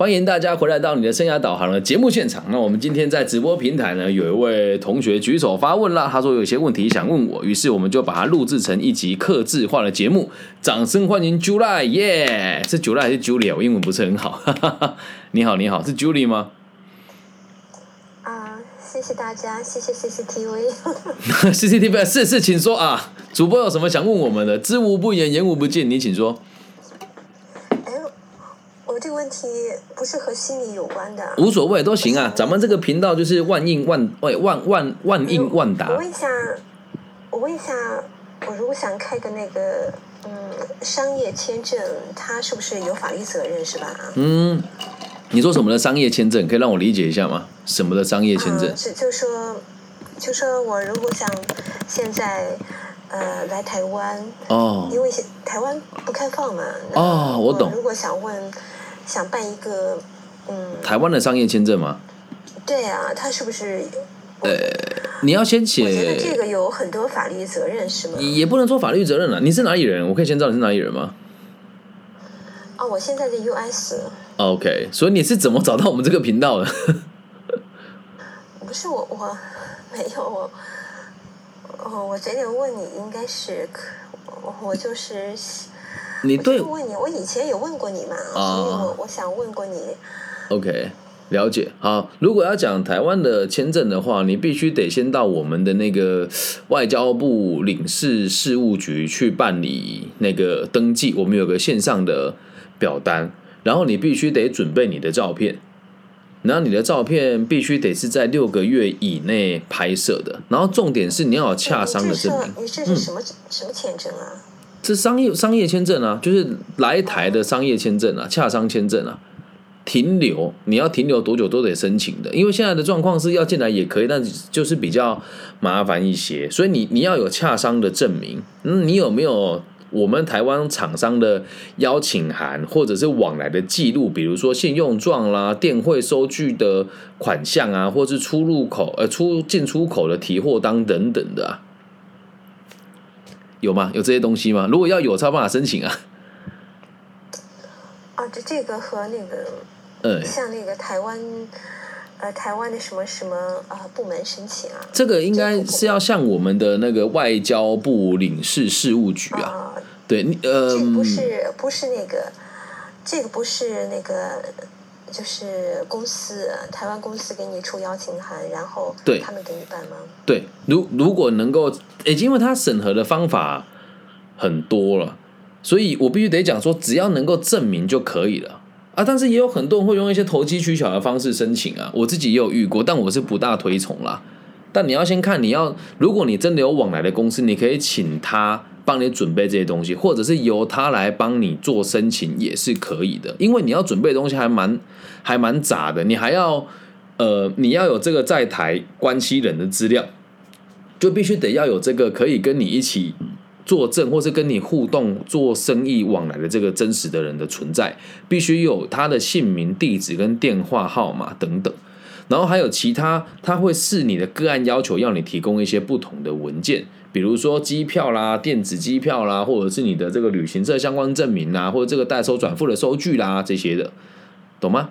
欢迎大家回来到你的生涯导航的节目现场。那我们今天在直播平台呢，有一位同学举手发问啦，他说有些问题想问我，于是我们就把它录制成一集客制化的节目。掌声欢迎 July，耶！是 July 还是 Julia？我英文不是很好。你好，你好，是 Julie 吗？啊，谢谢大家，谢谢 CCTV。CCTV 是是，请说啊。主播有什么想问我们的？知无不言，言无不尽，你请说。这个问题不是和心理有关的。无所谓，都行啊。咱们这个频道就是万应万万万万万应万我。问一下，我问一下，我如果想开个那个嗯商业签证，它是不是有法律责任是吧？嗯，你说什么的商业签证？可以让我理解一下吗？什么的商业签证嗯，？是就说，就说我如果想现在呃来台湾，哦因为现台湾不开放嘛。哦我懂如果想问，想办一个嗯，台湾的商业签证吗？对啊，他是不是？呃你要先我觉得这，个有很多法律责任是吗？也不能说法律责任了。你是哪里人？我可以先知道你是哪里人吗哦，我现在在 US，？OK，所以你是怎么找到我们这个频道的？不是我我没有我，哦，我这点问你应该是可，我我就是你对是问你，我以前有问过你嘛，啊所以我我想问过你，OK，了解。好，如果要讲台湾的签证的话，你必须得先到我们的那个外交部领事事务局去办理那个登记。我们有个线上的表单，然后你必须得准备你的照片。然后你的照片必须得是在六个月以内拍摄的，然后重点是你要有洽商的证明。嗯你这是你这是什么、什么签证啊？这商业商业签证啊，就是来台的商业签证啊，洽商签证啊，停留你要停留多久都得申请的，因为现在的状况是要进来也可以，但就是比较麻烦一些，所以你你要有洽商的证明，嗯，你有没有我们台湾厂商的邀请函或者是往来的记录，比如说信用状啦、电汇收据的款项啊，或是出入口呃出进出口的提货单等等的啊。有吗？有这些东西吗？如果要有，才有办法申请啊。啊，这这个和那个嗯，像那个台湾呃台湾的什么什么啊、部门申请啊？这个应该是要向我们的那个外交部领事事务局啊。啊、对，你呃这，个不是不是那个，这个不是那个，就是公司台湾公司给你出邀请函，然后对他们给你办吗？对，如如果能够，诶，因为他审核的方法很多了，所以我必须得讲说，只要能够证明就可以了啊。但是也有很多人会用一些投机取巧的方式申请啊，我自己也有遇过，但我是不大推崇啦。但你要先看，你要如果你真的有往来的公司，你可以请他帮你准备这些东西，或者是由他来帮你做申请也是可以的。因为你要准备的东西还蛮还蛮杂的，你还要呃，你要有这个在台关系人的资料，就必须得要有这个可以跟你一起作证，或是跟你互动、做生意往来的这个真实的人的存在，必须有他的姓名、地址跟电话号码等等。然后还有其他，他会视你的个案要求，要你提供一些不同的文件，比如说机票啦、电子机票啦，或者是你的这个旅行社相关证明啦，或者这个代收转付的收据啦这些的，懂吗？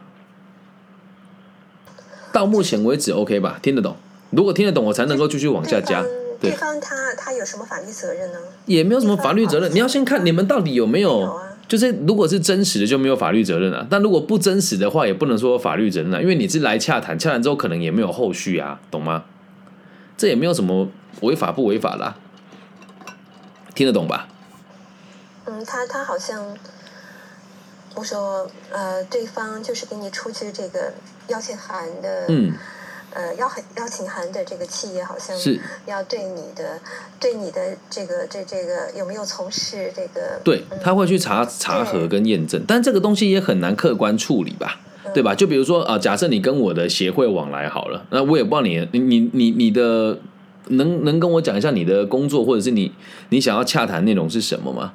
到目前为止 OK 吧？听得懂？如果听得懂，我才能够继续往下加。对对方，他他有什么法律责任呢？也没有什么法律责任，你要先看你们到底有没没有有啊，就是如果是真实的就没有法律责任啊，但如果不真实的话，也不能说法律责任啊，因为你是来洽谈，洽谈之后可能也没有后续啊，懂吗？这也没有什么违法不违法啦、听得懂吧？嗯，他他好像，我说呃，对方就是给你出具这个邀请函的，嗯，呃，邀函邀请函的这个企业好像是。要对你的对你的这个这这个有没有从事这个对，嗯他会去查查核跟验证，但这个东西也很难客观处理吧，对吧？就比如说啊、假设你跟我的协会往来好了，那我也不知道你你你你你的能能跟我讲一下你的工作或者是你你想要洽谈内容是什么吗？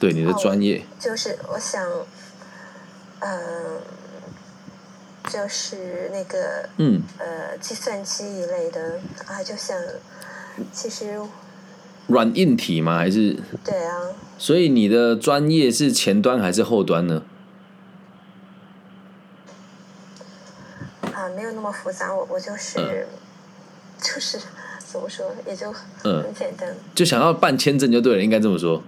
对你的专业，就是我想，嗯、就是那个嗯呃计算机一类的啊，就像其实软硬体吗？还是对啊，所以你的专业是前端还是后端呢？啊，没有那么复杂，我我就是、嗯 就是怎么说，也就嗯很简单。就想要办签证就对了，应该这么说。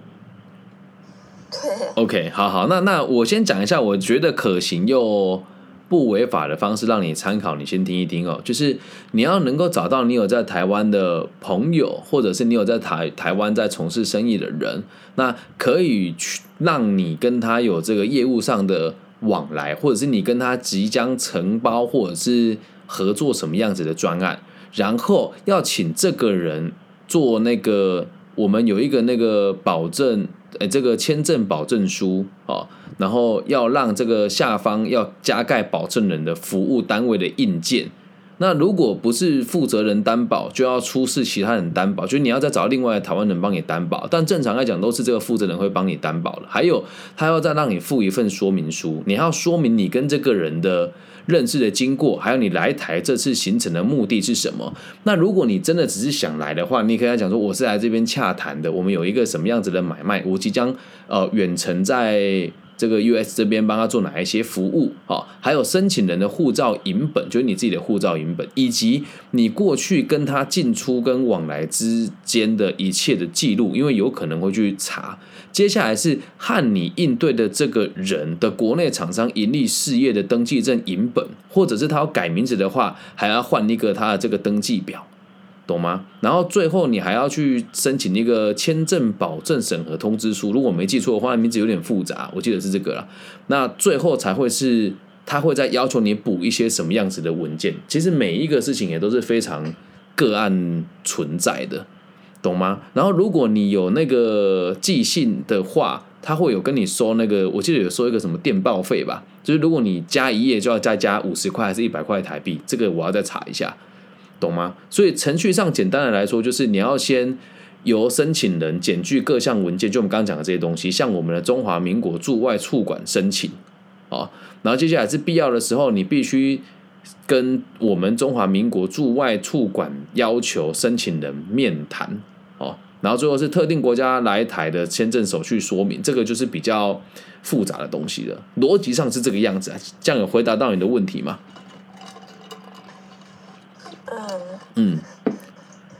对，OK，好好，那那我先讲一下，我觉得可行又不违法的方式，让你参考，你先听一听哦。就是你要能够找到你有在台湾的朋友，或者是你有在台台湾在从事生意的人，那可以去让你跟他有这个业务上的往来，或者是你跟他即将承包或者是合作什么样子的专案，然后要请这个人做那个，我们有一个那个保证，呃，这个签证保证书哦，然后要让这个下方要加盖保证人的服务单位的印件。那如果不是负责人担保，就要出示其他人担保，就是你要再找另外的台湾人帮你担保。但正常来讲，都是这个负责人会帮你担保的。还有，他要再让你附一份说明书，你要说明你跟这个人的认识的经过，还有你来台这次行程的目的是什么。那如果你真的只是想来的话，你可以跟他讲说，我是来这边洽谈的，我们有一个什么样子的买卖，我即将呃远程在。这个 US 这边帮他做哪一些服务啊？还有申请人的护照影本，就是你自己的护照影本，以及你过去跟他进出跟往来之间的一切的记录，因为有可能会去查。接下来是和你应对的这个人的国内厂商盈利事业的登记证影本，或者是他要改名字的话，还要换一个他的这个登记表。懂吗？然后最后你还要去申请一个签证保证审核通知书，如果没记错的话，名字有点复杂，我记得是这个啦。那最后才会是他会再要求你补一些什么样子的文件。其实每一个事情也都是非常个案存在的，懂吗？然后如果你有那个寄信的话，他会有跟你收那个，我记得有收一个什么电报费吧，就是如果你加一页就要再加五十块还是一百块台币，这个我要再查一下。懂吗？所以程序上简单的来说，就是你要先由申请人检具各项文件，就我们刚刚讲的这些东西，向我们的中华民国驻外处馆申请啊。然后接下来是必要的时候，你必须跟我们中华民国驻外处馆要求申请人面谈哦。然后最后是特定国家来台的签证手续说明，这个就是比较复杂的东西了。逻辑上是这个样子啊，这样有回答到你的问题吗？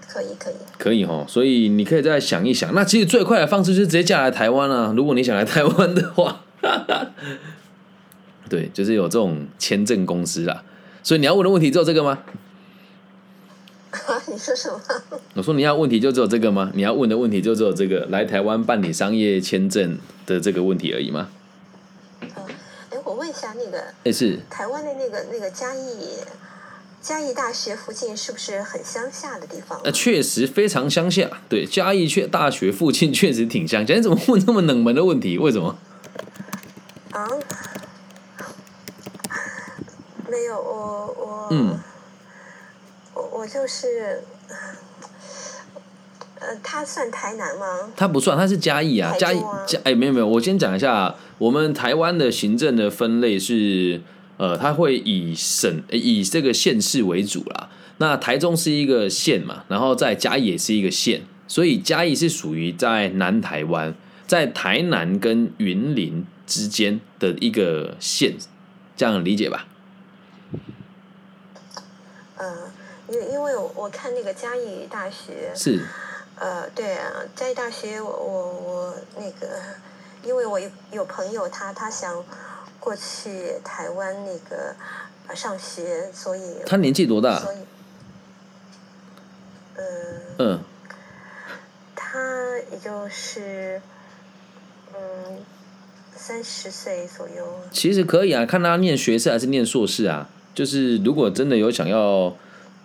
可以可以。可以哈，所以你可以再想一想。那其实最快的方式就是直接嫁来台湾啊。如果你想来台湾的话，对，就是有这种签证公司啦。所以你要问的问题只有这个吗？你说什么？我说你要问题就只有这个吗？你要问的问题就只有这个来台湾办理商业签证的这个问题而已吗？哎，我问一下，那个哎，是台湾的那个那个嘉义嘉义大学附近是不是很乡下的地方啊？呃，确实非常乡下。对，嘉义确大学附近确实挺乡下。你怎么问那么冷门的问题？为什么？啊？没有，我我嗯我我就是，呃，它算台南吗？他不算，他是嘉义啊，台嘉义嘉哎没有没有，我先讲一下，我们台湾的行政的分类是，呃，它会以省呃以这个县市为主啦。那台中是一个县嘛，然后在嘉义也是一个县，所以嘉义是属于在南台湾，在台南跟云林之间的一个县，这样理解吧？嗯，因为因为我我看那个嘉义大学，是，呃，对啊，嘉义大学我我我那个，因为我有有朋友他他想过去台湾那个呃上学，所以他年纪多大所？以，嗯，嗯，他也就是嗯三十岁左右。其实可以啊，看他念学士还是念硕士啊。就是如果真的有想要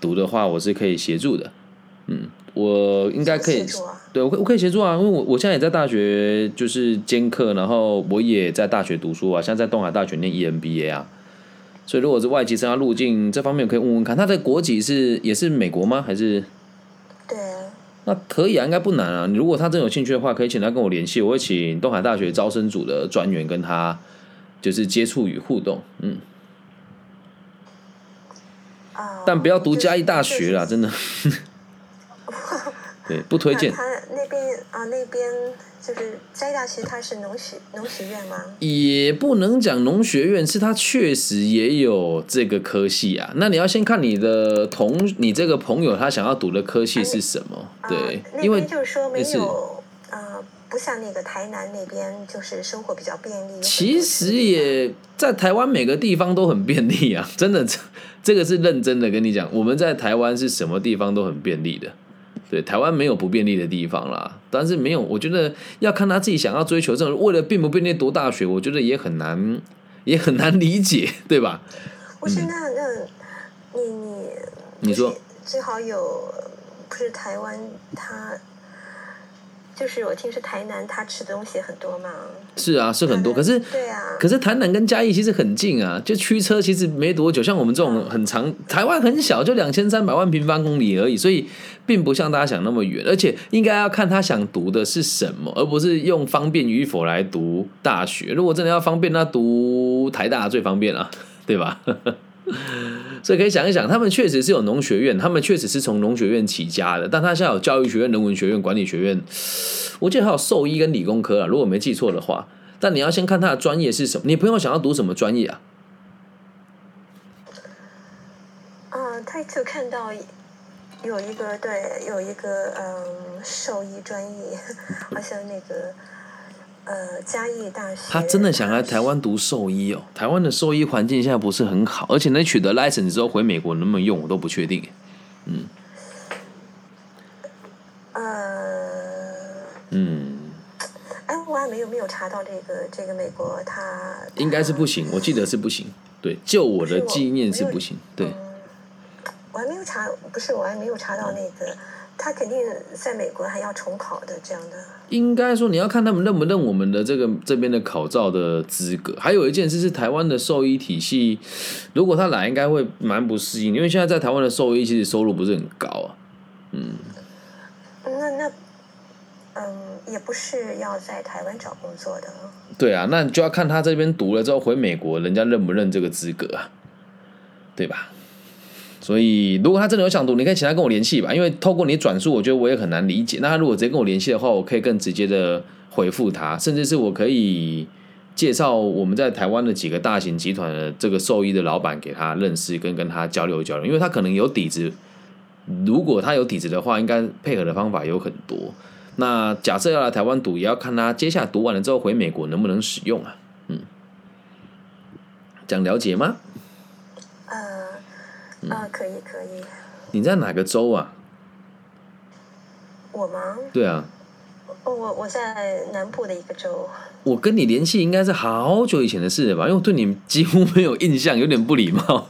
读的话，我是可以协助的。嗯，我应该可以对我可我可以协助啊，因为我我现在也在大学就是兼课，然后我也在大学读书啊，现在在东海大学念 EMBA 啊。所以如果是外籍生要入境这方面，可以问问看，他的国籍是也是美国吗？还是对啊，那可以啊，应该不难啊。如果他真有兴趣的话，可以请他跟我联系，我会请东海大学招生组的专员跟他就是接触与互动。嗯，啊、但不要读就是嘉义大学啦，真的。对，不推荐。他他那边啊，那边就是斋大学，它是农学农学院吗？也不能讲农学院，是它确实也有这个科系啊。那你要先看你的同你这个朋友他想要读的科系是什么，对，啊、因为就是说没有呃，不像那个台南那边，就是生活比较便利。其实也在台湾每个地方都很便利啊，真的，这这个是认真的跟你讲，我们在台湾是什么地方都很便利的。对，台湾没有不便利的地方啦，但是没有，我觉得要看他自己想要追求这种，为了便不便利读大学，我觉得也很难，也很难理解，对吧？不是那那，你你嗯你说。最好有，不是台湾它，就是我听说台南他吃的东西很多嘛。是啊，是很多，可是对啊，可是台南跟嘉义其实很近啊，就驱车其实没多久。像我们这种很长，台湾很小，就两千三百万平方公里而已，所以并不像大家想那么远。而且应该要看他想读的是什么，而不是用方便与否来读大学。如果真的要方便，那读台大最方便了，对吧？所以可以想一想，他们确实是有农学院，他们确实是从农学院起家的，但他现在有教育学院、人文学院、管理学院，我记得还有兽医跟理工科啊，如果没记错的话。但你要先看他的专业是什么，你朋友想要读什么专业啊？啊，他就看到有一个对，有一个嗯兽医专业，好像那个呃嘉义大学。他真的想来台湾读兽医哦。台湾的兽医环境现在不是很好，而且那取得 license 之后回美国能不能用，我都不确定。嗯呃，嗯，哎，我还没有没有查到这个这个美国他应该是不行，我记得是不行。对，就我的经验是不行。对，我还没有查，不是我还没有查到那个，他肯定在美国还要重考的这样的。应该说你要看他们认不认我们的这个这边的考照的资格。还有一件事是台湾的兽医体系，如果他来应该会蛮不适应，因为现在在台湾的兽医其实收入不是很高啊。嗯那那，嗯，也不是要在台湾找工作的。对啊，那就要看他这边读了之后回美国，人家认不认这个资格啊，对吧？所以如果他真的有想读，你可以请他跟我联系吧，因为透过你转述，我觉得我也很难理解。那他如果直接跟我联系的话，我可以更直接的回复他，甚至是我可以介绍我们在台湾的几个大型集团的这个兽医的老板给他认识，跟跟他交流交流，因为他可能有底子。如果他有底子的话，应该配合的方法有很多。那假设要来台湾读，也要看他接下来读完了之后回美国能不能使用啊？嗯，这样了解吗？啊，可以可以。你在哪个州啊？我吗？对啊，哦，我我在南部的一个州。我跟你联系应该是好久以前的事了吧？因为我对你几乎没有印象，有点不礼貌。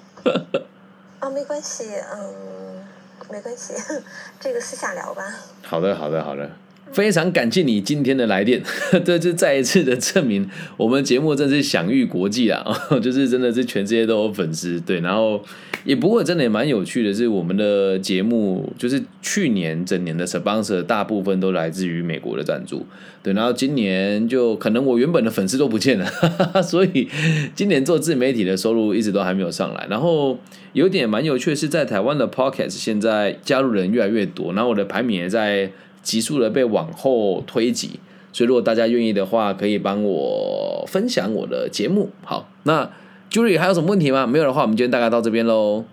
啊，没关系，嗯，没关系，这个私下聊吧。好的，好的，好的。非常感谢你今天的来电，这就再一次的证明我们节目真是享誉国际啊！就是真的是全世界都有粉丝，对，然后也不过真的也蛮有趣的是，我们的节目就是去年整年的 sponsor 大部分都来自于美国的赞助，对，然后今年就可能我原本的粉丝都不见了，所以今年做自媒体的收入一直都还没有上来。然后有点蛮有趣的是，在台湾的 podcast 现在加入人越来越多，然后我的排名也在。急速的被往后推挤，所以如果大家愿意的话，可以帮我分享我的节目。好，那 Julie 还有什么问题吗？没有的话，我们今天大概到这边喽。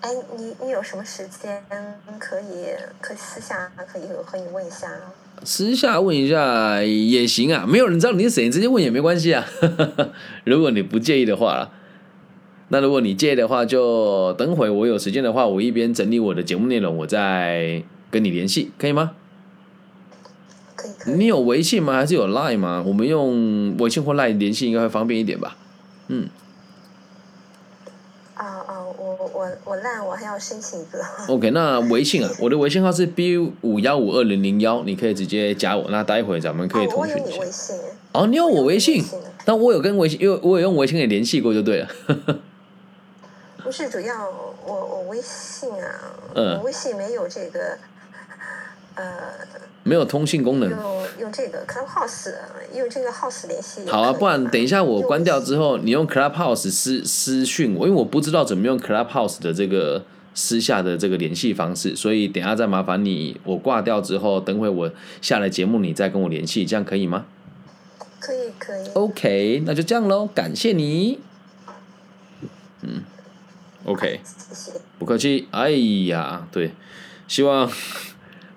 哎，你你有什么时间可以可以私下可以和你问一下？私下问一下也行啊，没有人知道你是谁，直接问也没关系啊。如果你不介意的话啦，那如果你介意的话，就等会我有时间的话，我一边整理我的节目内容，我再。跟你联系可以吗？可以可以。你有微信吗？还是有 Line 吗？我们用微信或 Line 联系应该会方便一点吧？嗯。啊啊，我我我 Line 我还要申请一个。OK，那微信啊，我的微信号是 B 五幺五二零零幺，你可以直接加我。那待会咱们可以通讯一下。哦，我有你微信。哦，你有我微信我有微信？但我有跟微信，因为我有用微信给联系过，就对了。不是主要，我我微信啊，嗯我微信没有这个，呃，没有通信功能。用用这个 Clubhouse 用这个 House 联系好啊，不然等一下我用关掉之后，你用 Clubhouse 私私讯我，因为我不知道怎么用 Clubhouse 的这个私下的这个联系方式，所以等下再麻烦你，我挂掉之后，等会我下了节目你再跟我联系，这样可以吗可以可以。？OK，那就这样喽，感谢你。嗯，OK。不客气。哎呀，对，希望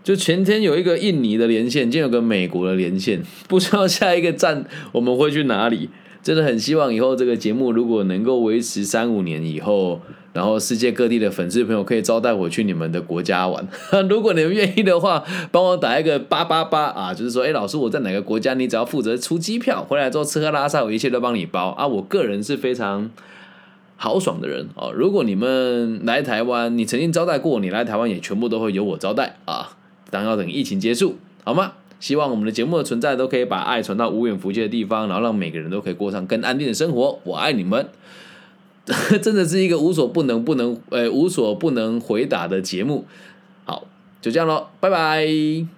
就前天有一个印尼的连线，今天有个美国的连线，不知道下一个站我们会去哪里。真的很希望以后这个节目如果能够维持三五年以后，然后世界各地的粉丝朋友可以招待我去你们的国家玩。如果你们愿意的话，帮我打一个八八八啊，就是说，哎，老师我在哪个国家，你只要负责出机票，回来之后吃喝拉撒我一切都帮你包啊。我个人是非常。豪爽的人哦，如果你们来台湾，你曾经招待过，你来台湾也全部都会由我招待啊。当然要等疫情结束，好吗？希望我们的节目的存在都可以把爱传到无远弗届的地方，然后让每个人都可以过上更安定的生活。我爱你们，真的是一个无所不能、不能呃无所不能回答的节目。好，就这样喽，拜拜。